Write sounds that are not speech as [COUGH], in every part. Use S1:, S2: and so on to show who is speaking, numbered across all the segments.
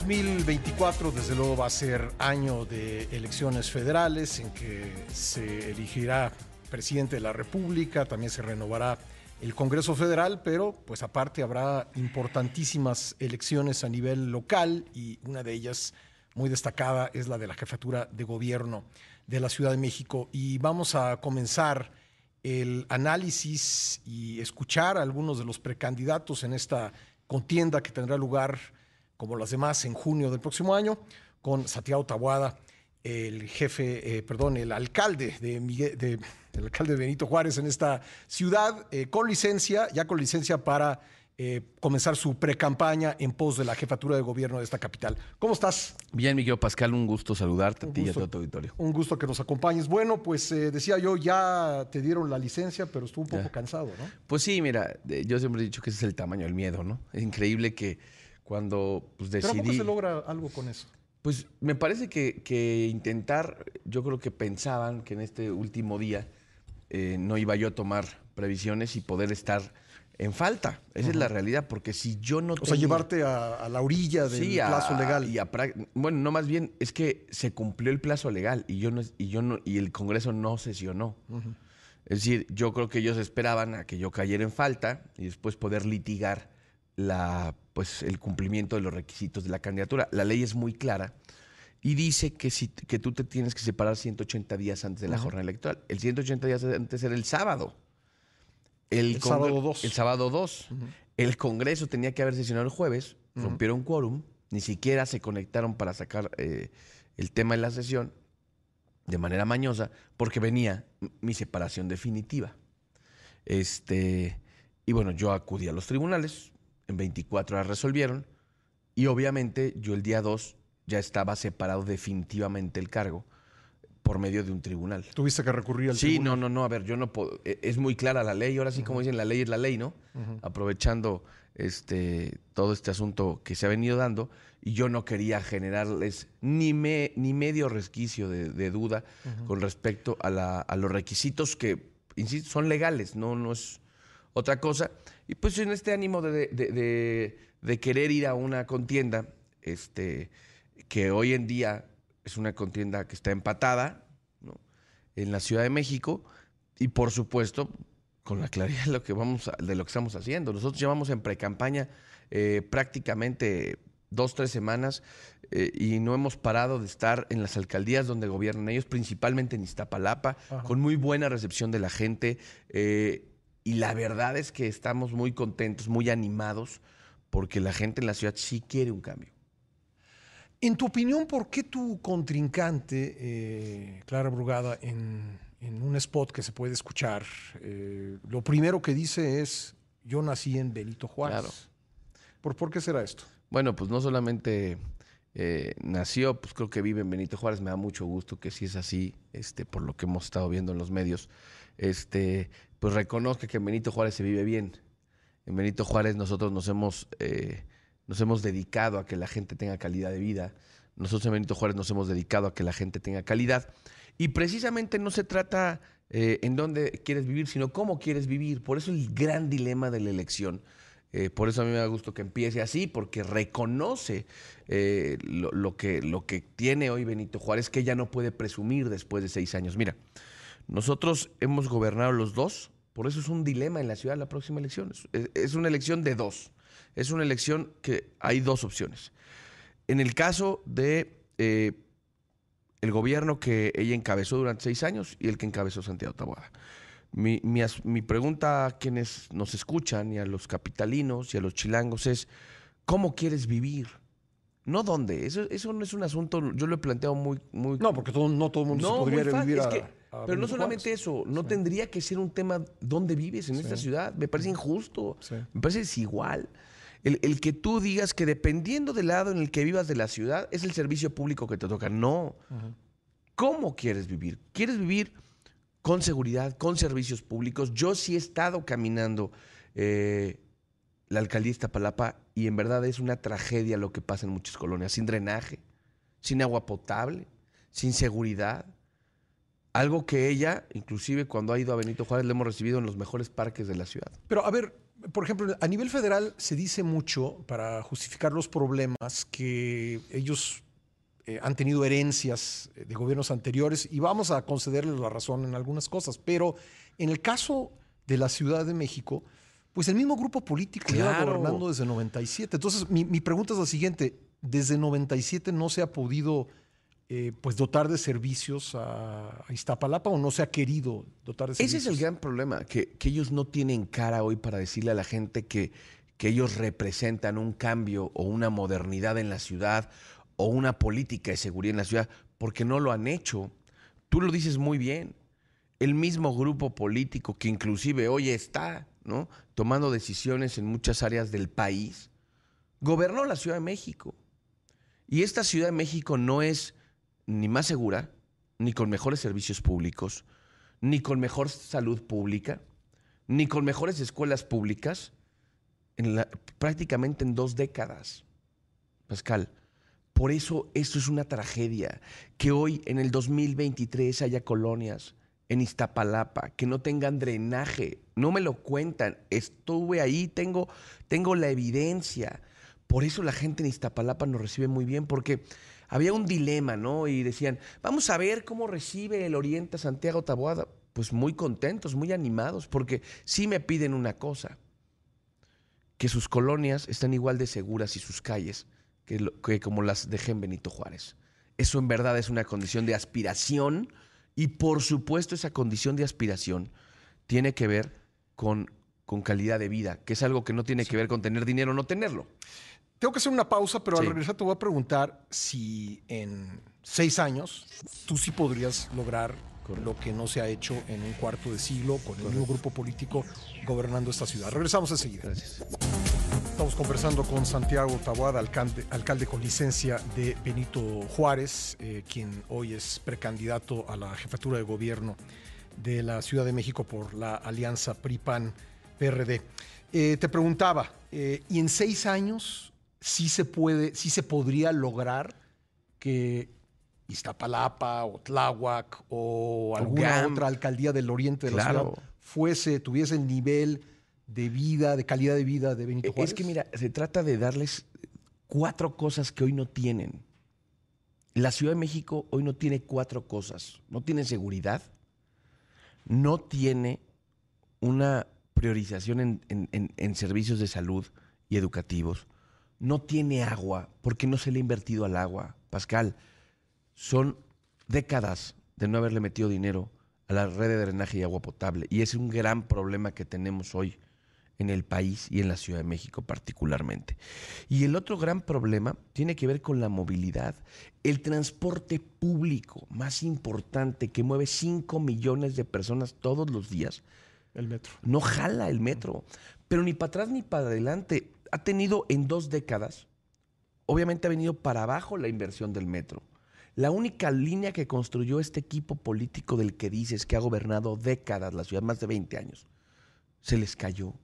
S1: 2024 desde luego va a ser año de elecciones federales en que se elegirá presidente de la República, también se renovará el Congreso Federal, pero pues aparte habrá importantísimas elecciones a nivel local y una de ellas muy destacada es la de la jefatura de gobierno de la Ciudad de México. Y vamos a comenzar el análisis y escuchar a algunos de los precandidatos en esta contienda que tendrá lugar como las demás en junio del próximo año con Santiago Tabuada, el jefe, eh, perdón, el alcalde de, Miguel, de el alcalde Benito Juárez en esta ciudad, eh, con licencia, ya con licencia para eh, comenzar su pre-campaña en pos de la jefatura de gobierno de esta capital. ¿Cómo estás?
S2: Bien, Miguel Pascal, un gusto saludarte a ti y a todo tu auditorio.
S1: Un gusto que nos acompañes. Bueno, pues eh, decía yo, ya te dieron la licencia, pero estuvo un poco cansado, ¿no?
S2: Pues sí, mira, yo siempre he dicho que ese es el tamaño del miedo, ¿no? Es increíble que cuando pues, decidí...
S1: ¿Pero cómo se logra algo con eso?
S2: Pues me parece que, que intentar, yo creo que pensaban que en este último día eh, no iba yo a tomar previsiones y poder estar en falta. Esa es la realidad, porque si yo no...
S1: O sea, llevarte a, la orilla del plazo legal.
S2: Y bueno, no más bien, es que se cumplió el plazo legal y yo no, y yo no, y el Congreso no sesionó. Es decir, yo creo que ellos esperaban a que yo cayera en falta y después poder litigar la, pues, el cumplimiento de los requisitos de la candidatura. La ley es muy clara y dice que, si, que tú te tienes que separar 180 días antes de la jornada electoral. El 180 días antes era el sábado.
S1: El, sábado 2.
S2: El sábado 2. El Congreso tenía que haber sesionado el jueves, rompieron quórum, ni siquiera se conectaron para sacar eh, el tema de la sesión de manera mañosa, porque venía mi separación definitiva. Este, y bueno, yo acudí a los tribunales, en 24 horas resolvieron, y obviamente yo el día 2 ya estaba separado definitivamente el cargo por medio de un tribunal.
S1: ¿Tuviste que recurrir al
S2: sí, tribunal? Sí, no, no, no, a ver, yo no puedo, e, es muy clara la ley, ahora sí como dicen, la ley es la ley, ¿no? Aprovechando este, todo este asunto que se ha venido dando, y yo no quería generarles ni, me, ni medio resquicio de, duda con respecto a, a, los requisitos que, insisto, son legales, no, no es otra cosa. Y pues en este ánimo de, de, de querer ir a una contienda, este que hoy en día es una contienda que está empatada en la Ciudad de México y por supuesto con la claridad de lo que, vamos de lo que estamos haciendo. Nosotros llevamos en pre-campaña eh, prácticamente dos, tres semanas eh, y no hemos parado de estar en las alcaldías donde gobiernan ellos, principalmente en Iztapalapa, con muy buena recepción de la gente. Eh, y la verdad es que estamos muy contentos, muy animados, porque la gente en la ciudad sí quiere un cambio.
S1: En tu opinión, ¿por qué tu contrincante, eh, Clara Brugada, en, un spot que se puede escuchar, eh, lo primero que dice es, yo nací en Benito Juárez? Claro. ¿Por, ¿Por qué será esto?
S2: Bueno, pues no solamente eh, nació, pues creo que vive en Benito Juárez, me da mucho gusto que si es así, este, por lo que hemos estado viendo en los medios, este, pues reconozca que en Benito Juárez se vive bien. En Benito Juárez nosotros nos hemos nos hemos dedicado a que la gente tenga calidad de vida. Nosotros en Benito Juárez nos hemos dedicado a que la gente tenga calidad. Y precisamente no se trata eh, en dónde quieres vivir, sino cómo quieres vivir. Por eso el gran dilema de la elección. Eh, por eso a mí me da gusto que empiece así, porque reconoce eh, lo, que, lo que tiene hoy Benito Juárez, que ya no puede presumir después de seis años. Mira, nosotros hemos gobernado los dos, por eso es un dilema en la ciudad la próxima elección. es una elección de dos es una elección que hay dos opciones. En el caso de eh, el gobierno que ella encabezó durante seis años y el que encabezó Santiago Taboada. Mi, pregunta a quienes nos escuchan y a los capitalinos y a los chilangos es, ¿cómo quieres vivir? No dónde. Eso, eso no es un asunto, yo lo he planteado muy... muy
S1: no, porque no todo el mundo podría vivir
S2: Pero no solamente eso, no tendría que ser un tema dónde vives en esta ciudad. Me parece injusto, me parece desigual. El, que tú digas que dependiendo del lado en el que vivas de la ciudad es el servicio público que te toca. No. ¿Cómo quieres vivir? ¿Quieres vivir con seguridad, con servicios públicos? Yo sí he estado caminando eh, la alcaldía de Iztapalapa y en verdad es una tragedia lo que pasa en muchas colonias. Sin drenaje, sin agua potable, sin seguridad. Algo que ella, inclusive cuando ha ido a Benito Juárez, le hemos recibido en los mejores parques de la ciudad.
S1: Pero a ver, por ejemplo, a nivel federal se dice mucho para justificar los problemas que ellos eh, han tenido herencias eh, de gobiernos anteriores y vamos a concederles la razón en algunas cosas, pero en el caso de la Ciudad de México, pues el mismo grupo político lleva gobernando desde 97. Entonces, mi, mi, pregunta es la siguiente, ¿desde 97 no se ha podido eh, pues dotar de servicios a, Iztapalapa o no se ha querido dotar de servicios?
S2: Ese es el gran problema, que, que ellos no tienen cara hoy para decirle a la gente que, que ellos representan un cambio o una modernidad en la ciudad o una política de seguridad en la ciudad, porque no lo han hecho. Tú lo dices muy bien. El mismo grupo político que inclusive hoy está ¿no? tomando decisiones en muchas áreas del país, gobernó la Ciudad de México. Y esta Ciudad de México no es ni más segura, ni con mejores servicios públicos, ni con mejor salud pública, ni con mejores escuelas públicas, en prácticamente en dos décadas. Pascal, por eso esto es una tragedia, que hoy en el 2023 haya colonias en Iztapalapa que no tengan drenaje. No me lo cuentan, estuve ahí, tengo, tengo la evidencia. Por eso la gente en Iztapalapa nos recibe muy bien, porque había un dilema, ¿no? Y decían, vamos a ver cómo recibe el Oriente Santiago Taboada. Pues muy contentos, muy animados, porque sí me piden una cosa, que sus colonias estén igual de seguras y sus calles que, como las dejé en Benito Juárez. Eso en verdad es una condición de aspiración y por supuesto esa condición de aspiración tiene que ver con, con calidad de vida, que es algo que no tiene que ver con tener dinero o no tenerlo.
S1: Tengo que hacer una pausa, pero al regresar te voy a preguntar si en seis años tú sí podrías lograr lo que no se ha hecho en un cuarto de siglo con el nuevo grupo político gobernando esta ciudad. Regresamos enseguida.
S2: Gracias.
S1: Estamos conversando con Santiago Taboada, alcalde, alcalde con licencia de Benito Juárez, eh, quien hoy es precandidato a la jefatura de gobierno de la Ciudad de México por la alianza PRI-PAN-PRD. Eh, te preguntaba, eh, ¿y en seis años sí se puede, sí se podría lograr que Iztapalapa o Tláhuac o alguna otra alcaldía del oriente de la ciudad fuese, tuviese el nivel de vida, de calidad de vida de Benito Juárez?
S2: Es que mira, se trata de darles cuatro cosas que hoy no tienen. La Ciudad de México hoy no tiene cuatro cosas. No tiene seguridad, no tiene una priorización en, en, servicios de salud y educativos, no tiene agua porque no se le ha invertido al agua. Pascal, son décadas de no haberle metido dinero a la red de drenaje y agua potable y es un gran problema que tenemos hoy en el país y en la Ciudad de México particularmente. Y el otro gran problema tiene que ver con la movilidad. El transporte público más importante que mueve 5 millones de personas todos los días.
S1: El metro.
S2: No jala el metro, pero ni para atrás ni para adelante. Ha tenido en dos décadas, obviamente ha venido para abajo la inversión del metro. La única línea que construyó este equipo político del que dices que ha gobernado décadas la ciudad, más de 20 años, se les cayó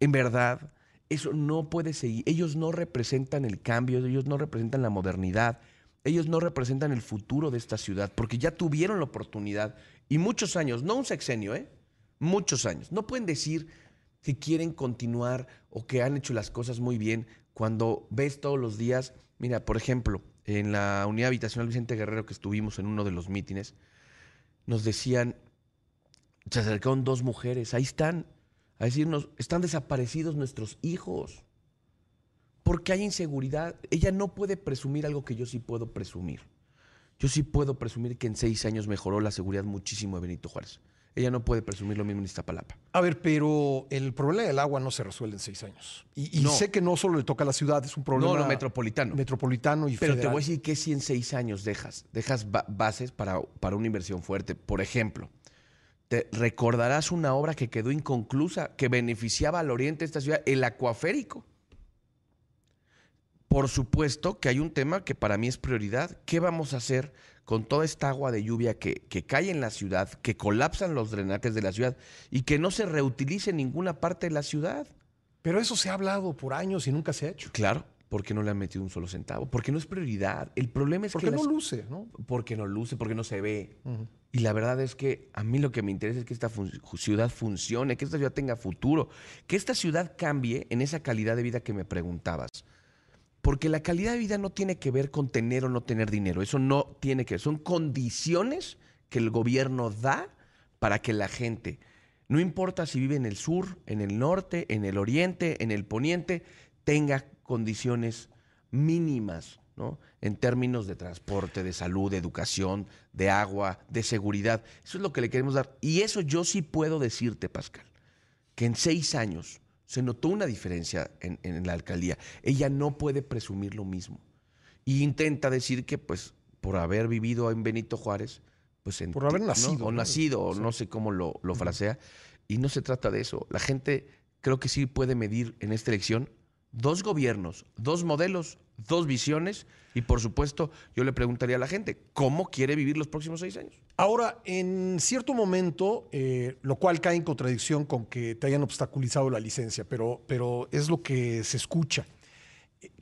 S2: en verdad, eso no puede seguir. Ellos no representan el cambio, ellos no representan la modernidad, ellos no representan el futuro de esta ciudad, porque ya tuvieron la oportunidad y muchos años, no un sexenio, ¿eh? Muchos años. No pueden decir que quieren continuar o que han hecho las cosas muy bien cuando ves todos los días, mira, por ejemplo, en la unidad habitacional Vicente Guerrero que estuvimos en uno de los mítines, nos decían, se acercaron dos mujeres, ahí están, a decirnos, están desaparecidos nuestros hijos. Porque hay inseguridad. Ella no puede presumir algo que yo sí puedo presumir. Yo sí puedo presumir que en seis años mejoró la seguridad muchísimo de Benito Juárez. Ella no puede presumir lo mismo en Iztapalapa.
S1: A ver, pero el problema del agua no se resuelve en seis años. Y, sé que no solo le toca a la ciudad, es un problema.
S2: No, metropolitano.
S1: Metropolitano y
S2: Pero te voy a decir que si en seis años dejas, dejas bases para, para una inversión fuerte. Por ejemplo, te recordarás una obra que quedó inconclusa, que beneficiaba al oriente de esta ciudad, el acuaférico. Por supuesto que hay un tema que para mí es prioridad. ¿Qué vamos a hacer con toda esta agua de lluvia que, que cae en la ciudad, que colapsan los drenajes de la ciudad y que no se reutilice en ninguna parte de la ciudad?
S1: Pero eso se ha hablado por años y nunca se ha hecho.
S2: Claro, porque no le han metido un solo centavo, porque no es prioridad. El problema es
S1: porque
S2: que...
S1: no
S2: las-
S1: luce, ¿no?
S2: Porque no luce, porque no se ve. Y la verdad es que a mí lo que me interesa es que esta fun- ciudad funcione, que esta ciudad tenga futuro, que esta ciudad cambie en esa calidad de vida que me preguntabas. Porque la calidad de vida no tiene que ver con tener o no tener dinero, eso no tiene que ver, son condiciones que el gobierno da para que la gente, no importa si vive en el sur, en el norte, en el oriente, en el poniente, tenga condiciones mínimas, ¿no? En términos de transporte, de salud, de educación, de agua, de seguridad. Eso es lo que le queremos dar. Y eso yo sí puedo decirte, Pascal, que en seis años se notó una diferencia en, en la alcaldía. Ella no puede presumir lo mismo. Y intenta decir que, pues, por haber vivido en Benito Juárez, pues en
S1: Por haber
S2: ¿no?
S1: nacido,
S2: o
S1: ¿no?
S2: nacido, o
S1: Sí.
S2: no sé cómo lo, lo frasea. Y no se trata de eso. La gente creo que sí puede medir en esta elección dos gobiernos, dos modelos, dos visiones. Y por supuesto, yo le preguntaría a la gente, ¿cómo quiere vivir los próximos seis años?
S1: Ahora, en cierto momento, eh, lo cual cae en contradicción con que te hayan obstaculizado la licencia, pero, pero es lo que se escucha,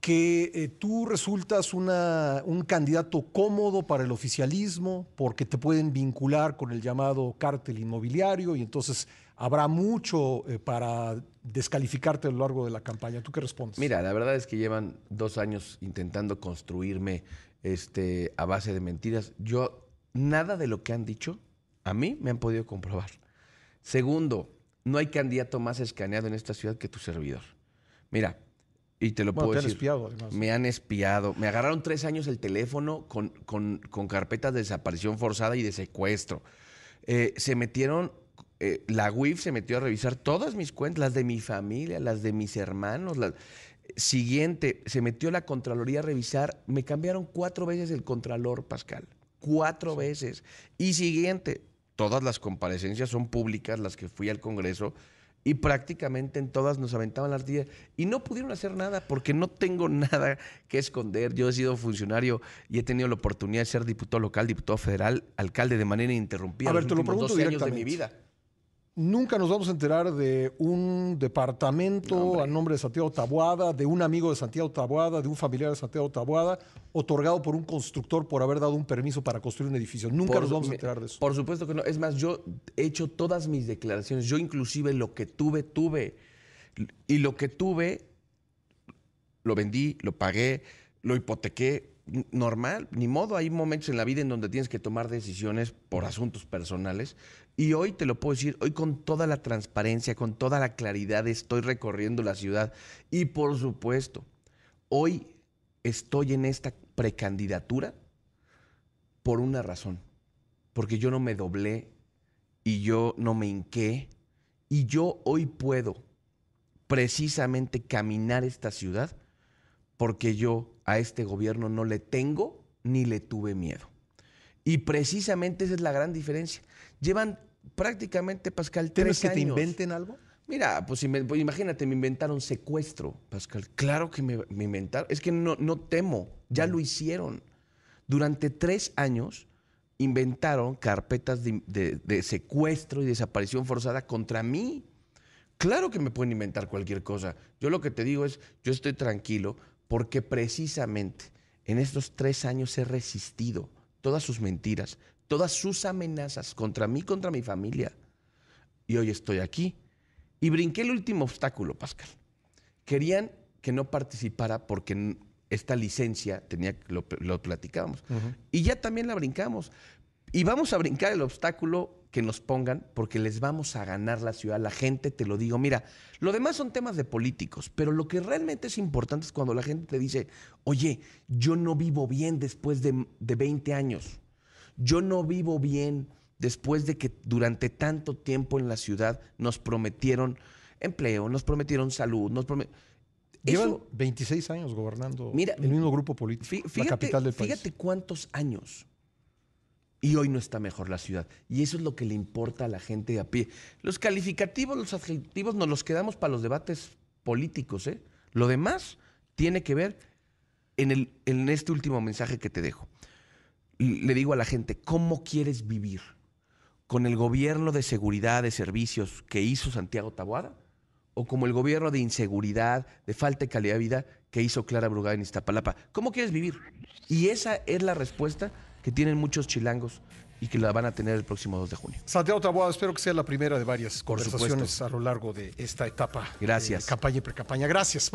S1: que eh, tú resultas una- un candidato cómodo para el oficialismo porque te pueden vincular con el llamado cártel inmobiliario y entonces habrá mucho eh, para descalificarte a lo largo de la campaña. ¿Tú qué respondes?
S2: Mira, la verdad es que llevan dos años intentando construirme este, a base de mentiras. Yo, nada de lo que han dicho, a mí me han podido comprobar. Segundo, no hay candidato más escaneado en esta ciudad que tu servidor. Mira, y te lo
S1: Bueno,
S2: puedo
S1: te han
S2: decir.
S1: espiado, además.
S2: Me han espiado. Me agarraron tres años el teléfono con, con- con carpetas de desaparición forzada y de secuestro. Eh, se metieron, eh, la UIF se metió a revisar todas mis cuentas, las de mi familia, las de mis hermanos. las- Siguiente, se metió la Contraloría a revisar. Me cambiaron cuatro veces el Contralor, Pascal. Cuatro veces. Y siguiente, todas las comparecencias son públicas, las que fui al Congreso. Y prácticamente en todas nos aventaban la artillería. Y no pudieron hacer nada porque no tengo [LAUGHS] nada que esconder. Yo he sido funcionario y he tenido la oportunidad de ser diputado local, diputado federal, alcalde de manera ininterrumpida.
S1: A ver,
S2: los
S1: te lo
S2: últimos
S1: pregunto
S2: 12 años de mi vida.
S1: Nunca nos vamos a enterar de un departamento
S2: No,
S1: a nombre de Santiago Tabuada, de un amigo de Santiago Tabuada, de un familiar de Santiago Tabuada, otorgado por un constructor por haber dado un permiso para construir un edificio. Nunca
S2: Por
S1: nos vamos a enterar de eso.
S2: Por supuesto que no. Es más, yo he hecho todas mis declaraciones. Yo inclusive lo que tuve, tuve. Y lo que tuve, lo vendí, lo pagué, lo hipotequé. Normal, ni modo. Hay momentos en la vida en donde tienes que tomar decisiones por asuntos personales. Y hoy te lo puedo decir, hoy con toda la transparencia, con toda la claridad, estoy recorriendo la ciudad. Y por supuesto, hoy estoy en esta precandidatura por una razón. Porque yo no me doblé y yo no me hinqué. Y yo hoy puedo precisamente caminar esta ciudad porque yo a este gobierno no le tengo ni le tuve miedo. Y precisamente esa es la gran diferencia. Llevan prácticamente, Pascal,
S1: ¿Temes
S2: tres
S1: que te
S2: años.
S1: inventen algo?
S2: Mira, pues, pues, imagínate, me inventaron secuestro, Pascal. Claro que me, me inventaron. Es que no, no temo, ya lo hicieron. Durante tres años inventaron carpetas de, de- de secuestro y desaparición forzada contra mí. Claro que me pueden inventar cualquier cosa. Yo lo que te digo es, yo estoy tranquilo porque precisamente en estos tres años he resistido todas sus mentiras, todas sus amenazas contra mí, contra mi familia. Y hoy estoy aquí. Y brinqué el último obstáculo, Pascal. Querían que no participara porque esta licencia tenía, lo, lo platicábamos. Y ya también la brincamos. Y vamos a brincar el obstáculo que nos pongan porque les vamos a ganar la ciudad. La gente, te lo digo, mira, lo demás son temas de políticos, pero lo que realmente es importante es cuando la gente te dice, oye, yo no vivo bien después de, de 20 años. Yo no vivo bien después de que durante tanto tiempo en la ciudad nos prometieron empleo, nos prometieron salud, nos prometieron...
S1: Llevan 26 años gobernando
S2: Mira,
S1: el mismo grupo político, la capital del país.
S2: fíjate cuántos años. Y hoy no está mejor la ciudad. Y eso es lo que le importa a la gente de a pie. Los calificativos, los adjetivos, nos los quedamos para los debates políticos. ¿eh? Lo demás tiene que ver en, el, en este último mensaje que te dejo. Le digo a la gente, ¿cómo quieres vivir? ¿Con el gobierno de seguridad de servicios que hizo Santiago Taboada? o como el gobierno de inseguridad, de falta de calidad de vida que hizo Clara Brugada en Iztapalapa? ¿Cómo quieres vivir? Y esa es la respuesta que tienen muchos chilangos y que la van a tener el próximo 2 de junio.
S1: Santiago Taboada, espero que sea la primera de varias
S2: Por
S1: conversaciones
S2: supuesto.
S1: a lo largo de esta etapa.
S2: Gracias.
S1: De campaña y pre-campaña. Gracias.